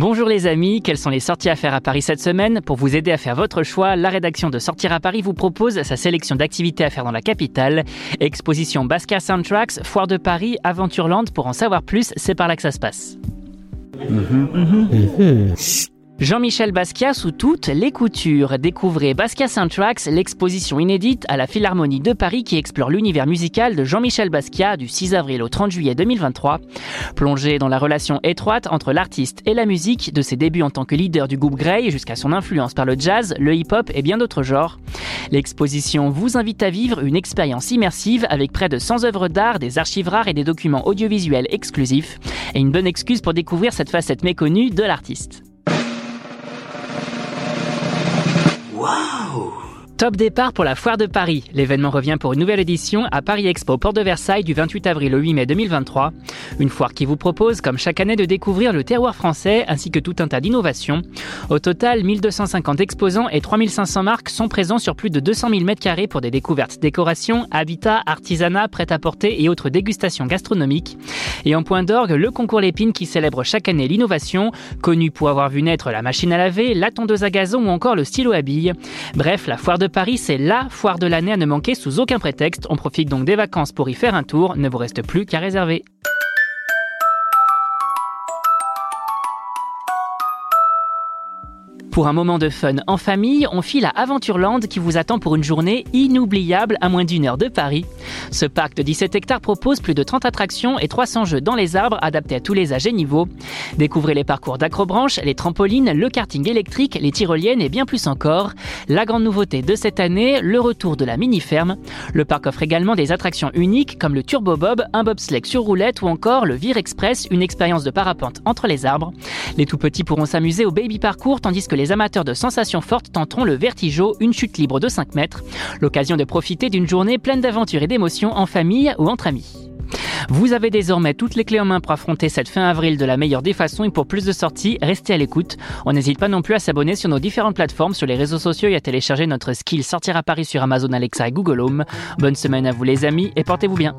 Bonjour les amis, quelles sont les sorties à faire à Paris cette semaine Pour vous aider à faire votre choix, la rédaction de Sortir à Paris vous propose sa sélection d'activités à faire dans la capitale. Exposition Basca Soundtracks, Foire de Paris, Aventureland. Pour en savoir plus, c'est par là que ça se passe. Jean-Michel Basquiat sous toutes les coutures. Découvrez Basquiat Soundtracks, l'exposition inédite à la Philharmonie de Paris qui explore l'univers musical de Jean-Michel Basquiat du 6 avril au 30 juillet 2023. Plongez dans la relation étroite entre l'artiste et la musique, de ses débuts en tant que leader du groupe Grey jusqu'à son influence par le jazz, le hip-hop et bien d'autres genres. L'exposition vous invite à vivre une expérience immersive avec près de 100 œuvres d'art, des archives rares et des documents audiovisuels exclusifs, et une bonne excuse pour découvrir cette facette méconnue de l'artiste. Wow! Top départ pour la Foire de Paris. L'événement revient pour une nouvelle édition à Paris Expo Port de Versailles du 28 avril au 8 mai 2023. Une foire qui vous propose, comme chaque année, de découvrir le terroir français ainsi que tout un tas d'innovations. Au total, 1250 exposants et 3500 marques sont présents sur plus de 200 000 m2 pour des découvertes décoration, habitat, artisanat, prêt-à-porter et autres dégustations gastronomiques. Et en point d'orgue, le concours Lépine qui célèbre chaque année l'innovation, connu pour avoir vu naître la machine à laver, la tondeuse à gazon ou encore le stylo à billes. Bref, la Foire de Paris, c'est LA foire de l'année à ne manquer sous aucun prétexte. On profite donc des vacances pour y faire un tour. Ne vous reste plus qu'à réserver. Pour un moment de fun en famille, on file à Aventureland qui vous attend pour une journée inoubliable à moins d'une heure de Paris. Ce parc de 17 hectares propose plus de 30 attractions et 300 jeux dans les arbres adaptés à tous les âges et niveaux. Découvrez les parcours d'acrobranche, les trampolines, le karting électrique, les tyroliennes et bien plus encore. La grande nouveauté de cette année, le retour de la mini-ferme. Le parc offre également des attractions uniques comme le Turbo Bob, un bobsleigh sur roulette ou encore le Vire Express, une expérience de parapente entre les arbres. Les tout petits pourront s'amuser au baby parcours tandis que les amateurs de sensations fortes tenteront le vertigo, une chute libre de 5 mètres. L'occasion de profiter d'une journée pleine d'aventures et d'émotions en famille ou entre amis. Vous avez désormais toutes les clés en main pour affronter cette fin avril de la meilleure des façons et pour plus de sorties, restez à l'écoute. On n'hésite pas non plus à s'abonner sur nos différentes plateformes, sur les réseaux sociaux et à télécharger notre skill Sortir à Paris sur Amazon Alexa et Google Home. Bonne semaine à vous les amis et portez-vous bien.